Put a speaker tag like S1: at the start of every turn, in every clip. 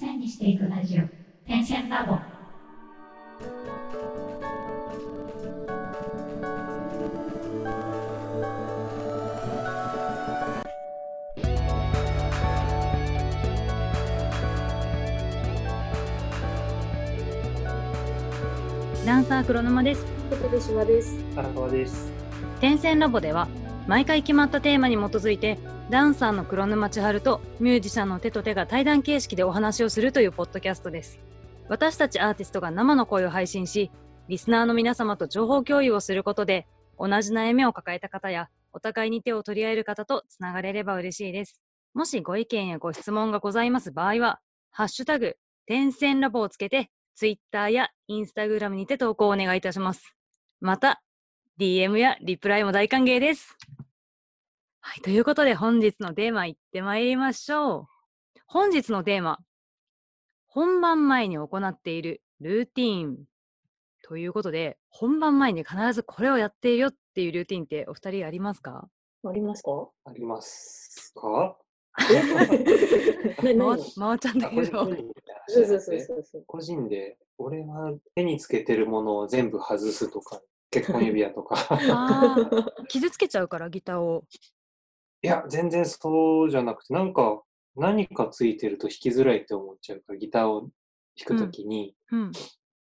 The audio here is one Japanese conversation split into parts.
S1: 線にしていくラジオ点線ラボ
S2: ダンサー黒沼です。
S3: ことでしわです。
S4: 荒川です。
S2: 点線ラボでは毎回決まったテーマに基づいてダンサーの黒沼千春とミュージシャンの手と手が対談形式でお話をするというポッドキャストです。私たちアーティストが生の声を配信し、リスナーの皆様と情報共有をすることで、同じ悩みを抱えた方や、お互いに手を取り合える方とつながれれば嬉しいです。もしご意見やご質問がございます場合は、ハッシュタグ、点線ラボをつけて、ツイッターやインスタグラムにて投稿をお願いいたします。また、DM やリプライも大歓迎です。はい、ということで本日のテーマいってまいりましょう。本日のテーマ、本番前に行っているルーティーンということで、本番前に必ずこれをやっているよっていうルーティーンってお二人ありますか？
S3: ありますか？
S4: ありますか？
S3: な
S2: まわ
S3: 何
S2: まわちゃんだけど
S4: 個人。で
S3: そうそうそうそうそう。
S4: 個人で、俺は手につけてるものを全部外すとか、結婚指輪とか。
S2: 傷つけちゃうからギターを。
S4: いや、全然そうじゃなくて、なんか何かついてると弾きづらいって思っちゃうから、ギターを弾くときに
S2: うん。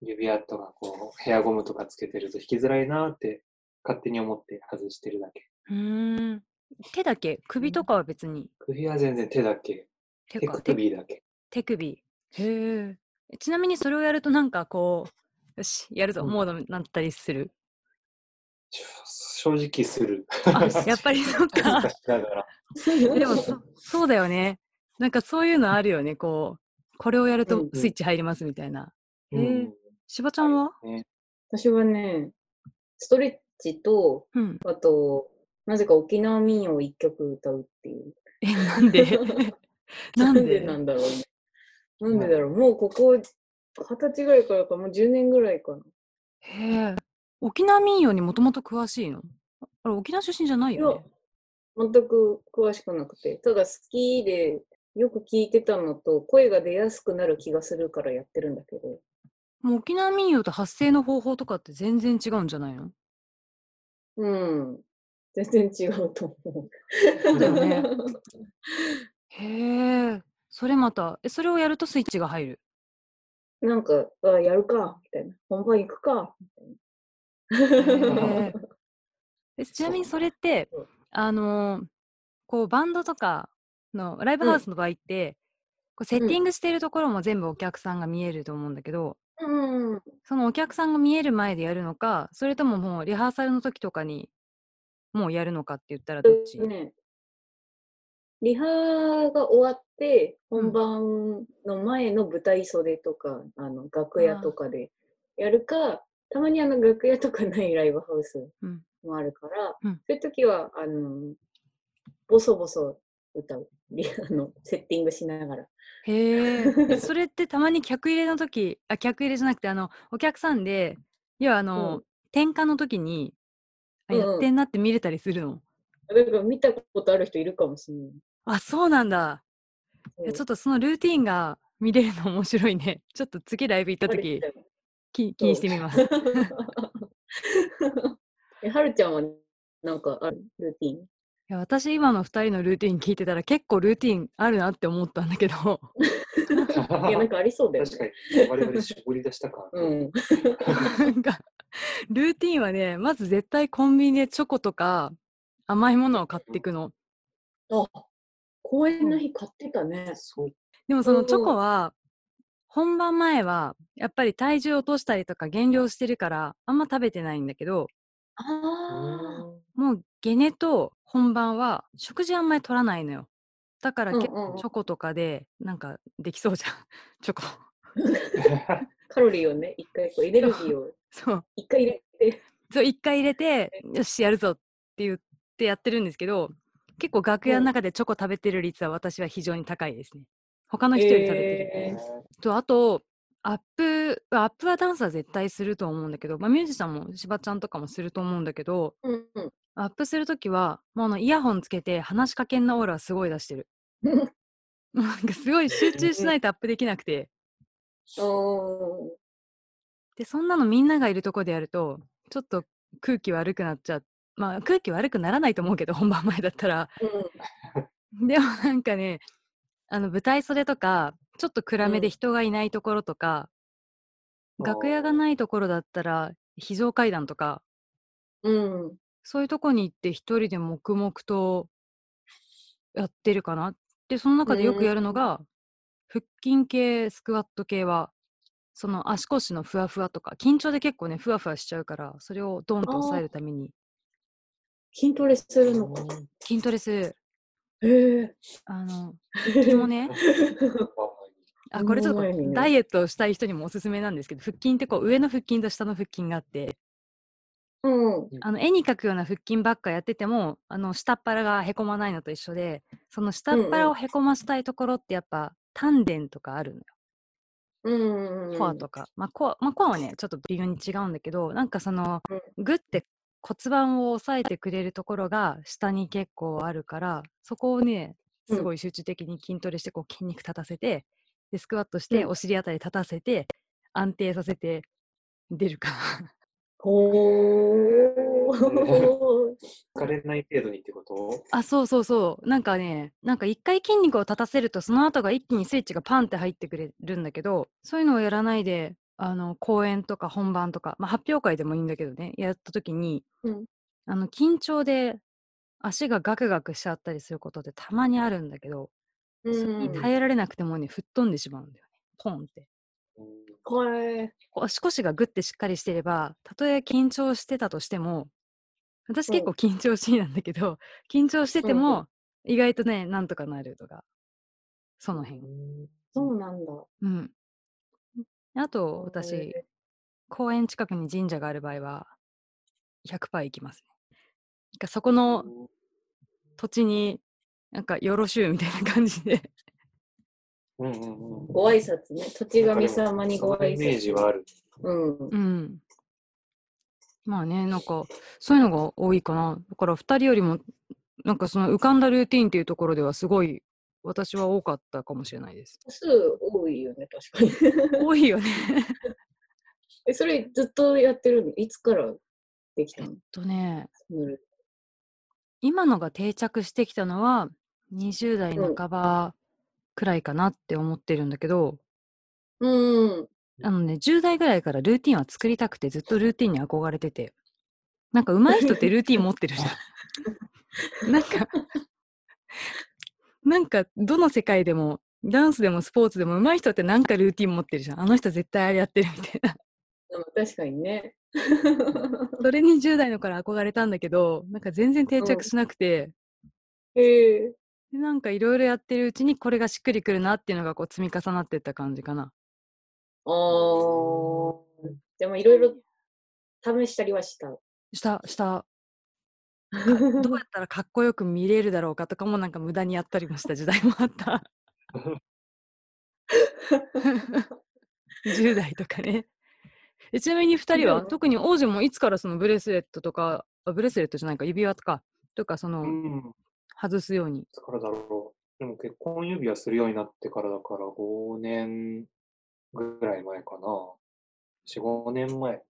S4: 指輪とかこう、ヘアゴムとかつけてると弾きづらいなって勝手に思って外してるだけ。
S2: うーん。手だけ？首とかは別に？
S4: 首は全然手だけ。手
S2: 手
S4: 首だけ。
S2: 手首。へえ。ちなみにそれをやるとなんかこう、よし、やるぞ、
S4: うん
S2: モードになったりする？
S4: 正直する。
S2: あ、やっぱりそっか。でもそ、そうだよね。なんかそういうのあるよね。こう、これをやると
S3: うんうん
S2: スイッチ入りますみたいな。へえ
S4: うん。
S2: しばちゃんは？
S4: ね、
S3: 私はね、ストレッチと、
S2: うん。
S3: あと、なぜか沖縄民謡を一曲歌うっていう。
S2: え、なんで？なんで
S3: なんだろうね。なんでだろう。もうここ、二十歳ぐらいからか、もう10年ぐらいかな。
S2: へえ。沖縄民謡にもともと詳しいの？あれ、沖縄出身じゃないよね？、
S3: 全く詳しくなくて、ただ好きで、よく聞いてたのと、声が出やすくなる気がするからやってるんだけど。
S2: もう沖縄民謡と発声の方法とかって全然違うんじゃないの？
S3: うん。全然違うと思う。
S2: そうだよね。へえ。それまた、え、それをやるとスイッチが入る？
S3: なんか、あやるか、みたいな。本番行くか、みたいな。
S2: へええちなみにそれってあのーこうバンドとかのライブ
S3: うん
S2: ハウスの場合って、こうセッティングしているところも全部お客さんが見えると思うんだけど、
S3: うん。
S2: そのお客さんが見える前でやるのか、それとももうリハーサルの時とかにもうやるのかって言ったらどっち、
S3: ね、リハが終わって、本番の前の舞台袖とか、あの楽屋とかでやるか、たまにあの楽屋とかないライブハウス
S2: うん
S3: もあるから、
S2: うん
S3: そういう時は、あの、ボソボソ歌う。リあのセッティングしながら。
S2: へえ。それってたまに客入れの時、あ、客入れじゃなくて、あの、お客さんで、要はあの、
S3: うん
S2: 転換の時に、やってんなって見れたりするの？
S3: だから見たことある人いるかもしれない。
S2: あ、そうなんだ。ちょっとそのルーティンが見れるの面白いね。ちょっと次ライブ行った時気 気にしてみます。い
S3: ちゃんえはるちゃんはなんかあるルーティン？
S2: や私今の2人のルーティン聞いてたら結構ルーティンあるなって思ったんだけど
S3: いや、なんかありそうだよね。
S4: 確かに、我々絞り出したから。
S3: うん。
S2: なんかルーティンはねまず絶対コンビニでチョコとか甘いものを買っていくの。
S3: あ、公演の日買ってたね。
S4: そう。
S2: でもそのチョ
S3: うん
S2: コは本番前はやっぱり体重落としたりとか減量してるからあんま食べてないんだけど
S3: あ
S2: もうゲネと本番は食事あんまり取らないのよ。だから
S3: うん
S2: 結構チョコとかでなんかできそうじゃん。チョコ。
S3: あ。カロリーをね、一回こうエネルギーを
S2: そう。
S3: 一回入れて。
S2: そう一回入れてよしやるぞって言ってやってるんですけど結構楽屋の中でチョコ食べてる率は私は非常に高いですね。他の人より食べてる。
S3: え
S2: とあとアップアップはダンスは絶対すると思うんだけど、まあ、ミュージシャンもしばちゃんとかもすると思うんだけど
S3: うんうん。
S2: アップするときはもうあのイヤホンつけて話しかけんなオーラすごい出してる。なんかすごい集中し ないとアップできなくて。で、そんなのみんながいるとこでやると、ちょっと空気悪くなっちゃう。まあ空気悪くならないと思うけど、本番前だったら。
S3: うん。
S2: でもなんかね、あの舞台袖とか、ちょっと暗め
S3: うん
S2: で人がいないところとか、楽屋がないところだったら、非常階段とか、
S3: うん。
S2: そういうとこに行って一人で黙々とやってるかな。で、その中でよくやるのが、腹筋系、スクワット系は、その足腰のふわふわとか、緊張で結構ね、ふわふわしちゃうから、それをドンと抑えるために、
S3: 筋トレするのか。
S2: 筋トレする。
S3: へえ。
S2: あの、腹筋もね、あ、これちょっとダイエットをしたい人にもおすすめなんですけど、腹筋ってこう上の腹筋と下の腹筋があって、
S3: うん。
S2: あの絵に描くような腹筋ばっかやってても、あの下っ腹がへこまないのと一緒で、その下っ腹をへこましたいところってやっぱ丹田とかあるのよ。
S3: うん。
S2: コアとか。まあコア、まあ、コアはね、ちょっと微妙に違うんだけど、なんかその、グッて骨盤を押さえてくれるところが下に結構あるから、そこをね、すごい集中的に筋トレしてこう筋肉立たせて、でスクワットして
S3: うん
S2: お尻あたり立たせて、安定させて出るかな。
S3: ほー。
S4: 疲れない程度にってこと
S2: あ、そうそうそう。なんかね、なんか一回筋肉を立たせると、その後が一気にスイッチがパンって入ってくれるんだけど、そういうのをやらないで、あの、公演とか本番とか、まあ発表会でもいいんだけどね、やった時に、
S3: うん
S2: あの、緊張で足がガクガクしちゃったりすることってたまにあるんだけど、それに耐えられなくてもね、吹っ飛んでしまうんだよね。ポンって。
S3: はい。
S2: こう足腰がグッてしっかりしてれば、たとえ緊張してたとしても、私結構緊張しいなんだけど、緊張してて
S3: うんう
S2: も、意外とね、なんとかなるとか、その辺。
S3: そうなんだ。
S2: うん。あと、
S3: へ
S2: 私
S3: ー、
S2: 公園近くに神社がある場合は、100%行きますね。なんかそこの土地に、なんかよろしゅうみたいな感じで。
S4: うんうんうん。
S3: ご挨拶ね。土地神様にご挨拶。
S4: イメージはある。
S3: うん。
S2: うん。まあね、なんか、そういうのが多いかな。だから、二人よりも、なんかその浮かんだルーティンっていうところでは、すごい、私は多かったかもしれないです。
S3: 数多いよね、確かに。
S2: 多いよね。
S3: え、それずっとやってるの？いつからできた
S2: えっ
S3: の？
S2: とね、今のが定着してきたのは、20代
S3: うん
S2: 半ばくらいかなって思ってるんだけど、
S3: うん。
S2: あのね、10代ぐらいからルーティンは作りたくて、ずっとルーティンに憧れてて。なんか上手い人ってルーティン持ってるじゃん。なんか、なんかどの世界でも、ダンスでもスポーツでも上手い人ってなんかルーティン持ってるじゃん。あの人絶対あれやってるみたいな。
S3: 確かにね。
S2: それに10代の頃憧れたんだけど、なんか全然定着しなくて、
S3: へえ。
S2: でなんかいろいろやってるうちにこれがしっくりくるなっていうのがこう積み重なってった感じかな。
S3: あー。でもいろいろ試したりはした。
S2: した、した。どうやったらかっこよく見れるだろうかとかもなんか無駄にやったりもした時代もあった。10代とかね。えちなみに2人は特に王子もいつからそのブレスレットとかあブレスレットじゃないか指輪とかとかその
S4: うん。い
S2: 外すように
S4: つからだろう。でも結婚指輪するようになってからだから5年ぐらい前かな。4、5年前。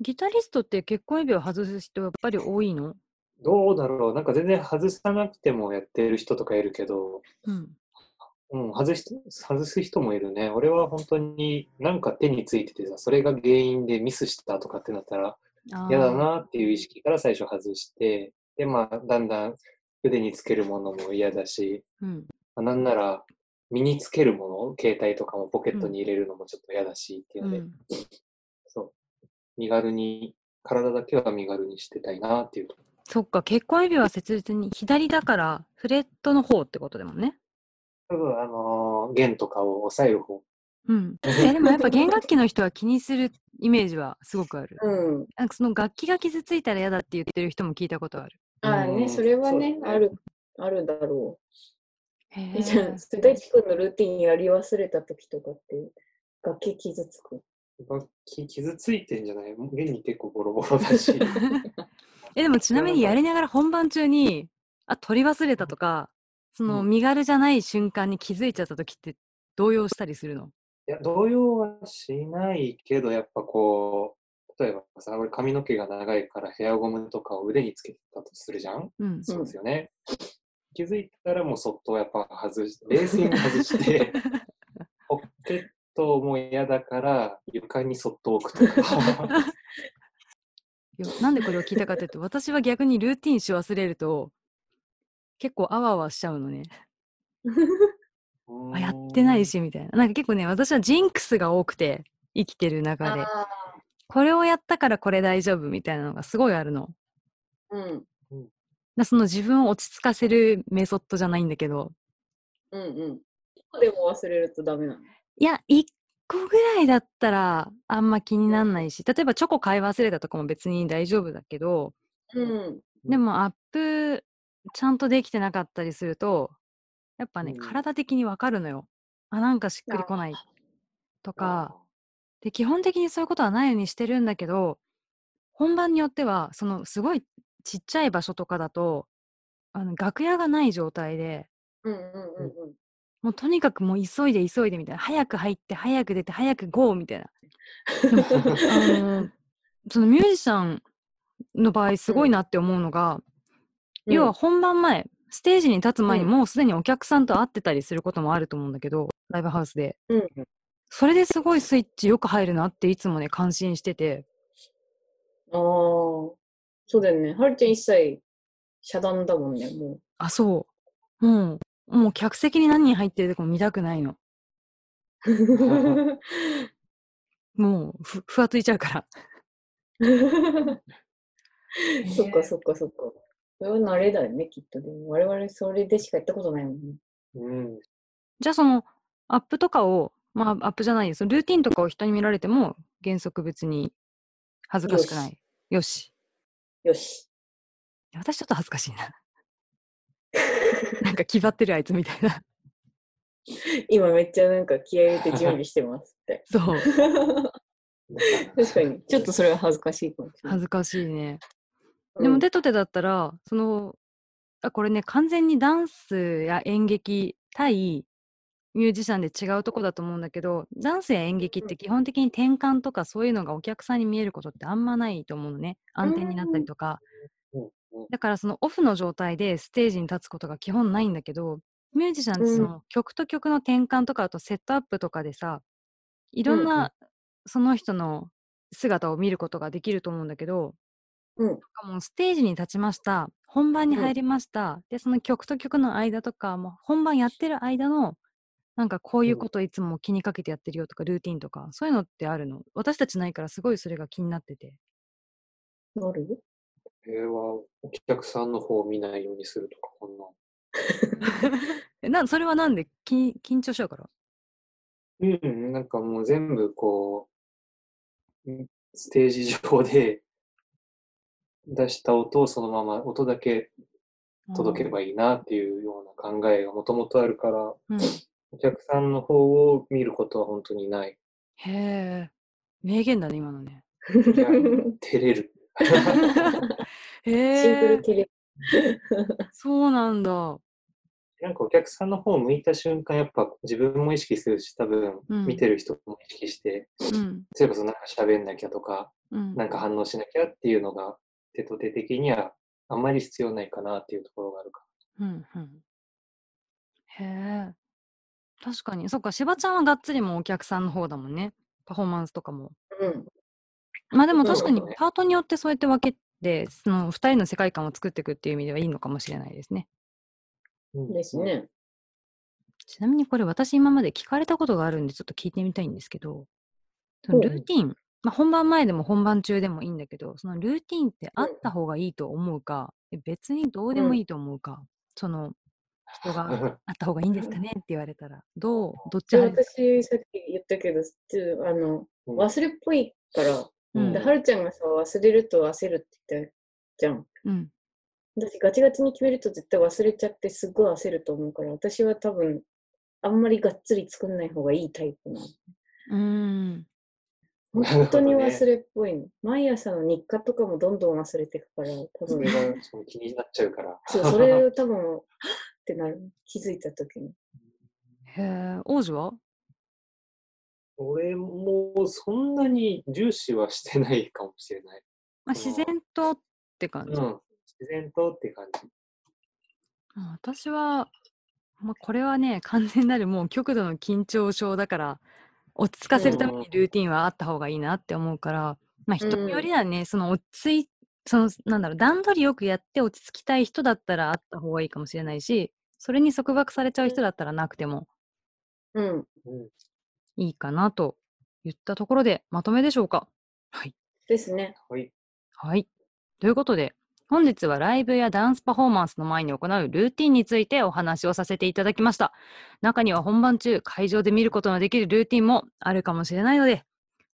S2: ギタリストって結婚指輪外す人やっぱり多いの？
S4: どうだろう。なんか全然外さなくてもやってる人とかいるけど、
S2: うん。
S4: うん、外し外す人もいるね。俺は本当になんか手についててさ、それが原因でミスしたとかってなったら嫌だなっていう意識から最初外して、で、まあ、だんだん腕につけるものも嫌だし、
S2: うん。
S4: まあなんなら身につけるもの、携帯とかもポケットに入れるのもちょっと嫌だしっていうので、
S2: うん。
S4: そう、身軽に、体だけは身軽にしてたいなっていうとこ
S2: そっか結婚指輪は切実に左だからフレットの方ってことでもんね。
S4: 多分、あのー弦とかを押さえる方。
S2: うん、いやでもやっぱ弦楽器の人は気にするイメージはすごくある。
S3: うん。
S2: なんかその楽器が傷ついたら嫌だって言ってる人も聞いたことある。
S3: ああね、
S4: うん
S3: それはねある、あるだろ
S2: へ
S3: う。え じゃあ、大地君のルーティンやり忘れた時とかって、楽器傷つく？
S4: 楽器傷ついてんじゃない？弦に結構ボロボロだし。
S2: えでもちなみにやりながら本番中にあ取り忘れたとかその
S4: うん
S2: 身軽じゃない瞬間に気づいちゃった時って動揺したりするの？
S4: いや、動揺はしないけど、やっぱこう、例えばさ、俺髪の毛が長いからヘアゴムとかを腕につけてたとするじゃん？
S2: うん。
S4: そうですよね。気づいたらもうそっとやっぱ外し、冷静に外して、ポケットも嫌だから床にそっと置くとか。
S2: なんでこれを聞いたかというと私は逆にルーティンし忘れると結構あわあわしちゃうのね。あやってないしみたいな。なんか結構ね私はジンクスが多くて生きてる中で
S3: あ
S2: これをやったからこれ大丈夫みたいなのがすごいあるの。
S3: ーうん。
S2: だその自分を落ち着かせるメソッドじゃないんだけど
S3: うんうん。でも忘れるとダメなの？
S2: いや1個ぐらいだったらあんま気になんないし例えばチョコ買い忘れたとかも別に大丈夫だけど
S3: うん。
S2: でもアップちゃんとできてなかったりするとやっぱね、
S4: うん
S2: 体的にわかるのよ。あなんかしっくりこないとかで基本的にそういうことはないようにしてるんだけど本番によってはそのすごいちっちゃい場所とかだとあの楽屋がない状態で
S3: うんうんうんうん。
S2: もうとにかくもう急いで急いでみたいな。早く入って早く出て早くゴーみたいな。そのミュージシャンの場合すごいなって思うのが、要は本番前ステージに立つ前に
S3: うん。
S2: もうすでにお客さんと会ってたりすることもあると思うんだけどライブハウスで。
S3: うん、
S2: それですごいスイッチよく入るなっていつもね感心してて。
S3: ああ、そうだよね。はるちゃん一切遮断だもんね、も
S2: あそう。もうもう客席に何人入ってるとかも見たくないの
S3: う。
S2: もうふふわついちゃうから
S3: そっかそっかそっか。それは慣れだよね、きっと。でも我々それでしかやったことないもんね。
S4: うん。
S2: じゃあそのアップとかをまあアップじゃないですルーティンとかを人に見られても原則別に恥ずかしくないよし
S3: よし。
S2: 私ちょっと恥ずかしいな なんか気張ってるあいつみたいな。
S3: 今めっちゃなんか気合い入れて準備してますって。
S2: そう。
S3: 確かに。ちょっとそれは恥ずかしいかもしれない。
S2: 恥ずかしいね。
S3: うん。
S2: でもテトテだったらそのあこれね完全にダンスや演劇対ミュージシャンで違うとこだと思うんだけどダンスや演劇って基本的に転換とかそういうのがお客さんに見えることってあんまないと思うのね。暗転になったりとか。
S4: うんうん
S2: だからそのオフの状態でステージに立つことが基本ないんだけどミュージシャンってその曲と曲の転換とかあとセットアップとかでさいろん
S3: うん。うん
S2: なその人の姿を見ることができると思うんだけど、
S3: うん。
S2: もうステージに立ちました。本番に入りました、でその曲と曲の間とかもう本番やってる間のなんかこういうこといつも気にかけてやってるよとかルーティンとかそういうのってあるの？私たちないからすごいそれが気になってて。
S3: なる？
S4: 平和、お客さんの方を見ないようにするとか、こんな。
S2: えなそれはなんで緊緊張しちゃうから？
S4: うん、なんかもう全部こう、んステージ上で 出した音をそのまま、音だけ届ければいいなっていうような考えがもともとあるから、
S2: うん、
S4: お客さんの方を見ることは本当にない。
S2: へえ名言だね今のね
S4: いや照れる。
S2: へ
S3: シンプル
S2: え
S3: テレ
S2: そうなんだ。
S4: なんかお客さんの方を向いた瞬間、やっぱ自分も意識するし、多分
S2: うん。
S4: 見てる人も意識して、
S2: うん。
S4: それこそなんか喋んなきゃとか、
S2: うん。
S4: なんか反応しなきゃっていうのが、手と手的にはあんまり必要ないかなっていうところがあるか
S2: うんうん。へえ確かに。そっかしばちゃんはがっつりもうお客さんの方だもんね。パフォーマンスとかも。
S3: うん。
S2: まあでも確かにパートによってそうやって分けてその2人の世界観を作っていくっていう意味ではいいのかもしれないですね。
S4: ら。
S3: ですね。
S2: ちなみにこれ私今まで聞かれたことがあるんでちょっと聞いてみたいんですけどそのルーティン、まあ、本番前でも本番中でもいいんだけどそのルーティンってあった方がいいと思うか、え別にどうでもいいと思うか、その人があった方がいいんですかねって言われたらどうどっち
S3: で
S2: 派ですか？
S3: 私さっき言ったけど、ちょあの
S4: うん。
S3: 忘れっぽいから、
S2: うん
S3: ではるちゃんがさ、忘れると焦るって言ったじゃん。
S2: うん
S3: 私ガチガチに決めると絶対忘れちゃってすっごい焦ると思うから、私は多分あんまりがっつり作んない方がいいタイプなの。
S2: うーん
S3: 本当に忘れっぽいの。毎朝の日課とかもどんどん忘れていくから、多分
S4: それ気になっちゃうから。
S3: そうそれを多分ってなる。気づいたときに。
S2: へえ、王子は？
S4: 俺もそんなに重視はしてないかもしれない。
S2: まあ、自然とって感じ？
S4: うん。自然とって感じ。
S2: あ私は、まあ、これはね、完全なるもう極度の緊張症だから、落ち着かせるためにルーティンはあった方がいいなって思うから、まあ人によりはね、その落ち着い、その、なんだろう、段取りよくやって落ち着きたい人だったらあった方がいいかもしれないし、それに束縛されちゃう人だったらなくても
S3: うん。
S4: うん。
S2: いいかなと言ったところでまとめでしょうか。はい。
S3: ですね。
S4: はい。
S2: はい。ということで、本日はライブやダンスパフォーマンスの前に行うルーティンについてお話をさせていただきました。中には本番中、会場で見ることのできるルーティンもあるかもしれないので、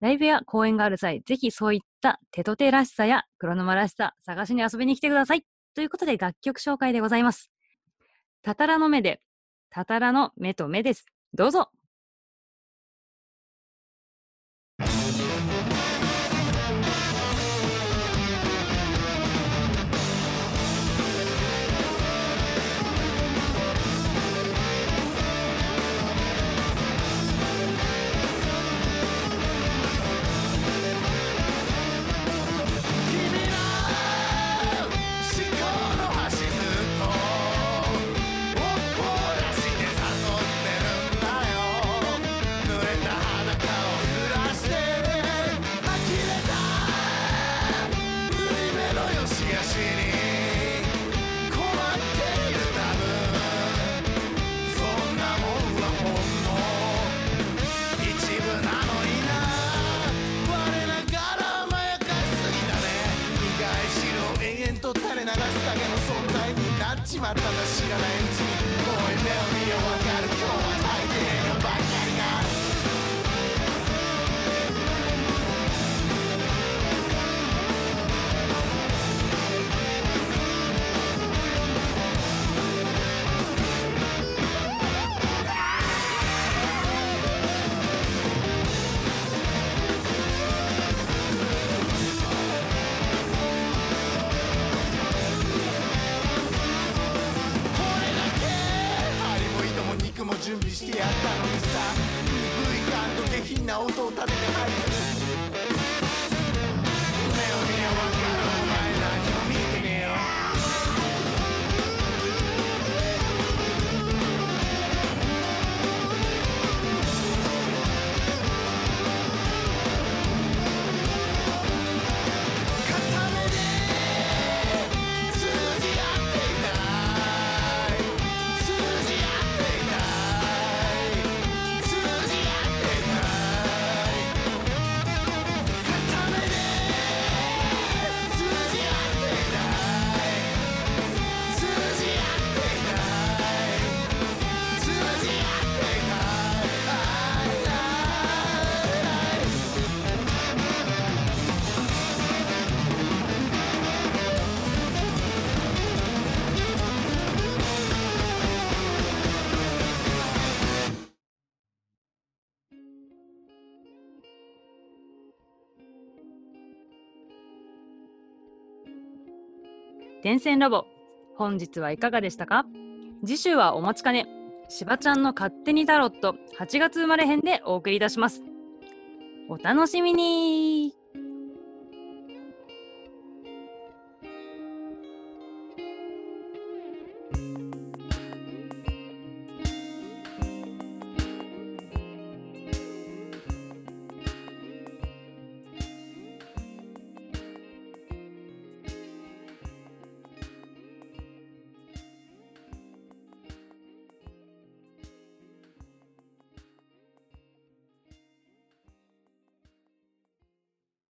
S2: ライブや公演がある際、ぜひそういったテトテらしさや黒沼らしさ、探しに遊びに来てください。ということで楽曲紹介でございます。たたらの目で、たたらの目と目です。どうぞ。
S5: ちまったんだ知らないうちに。おい目を見よわかる。今日はな音を立てて入る。
S2: 電線ラボ。本日はいかがでしたか？次週はお待ちかね。しばちゃんの勝手にタロット8月生まれ編でお送りいたします。お楽しみに。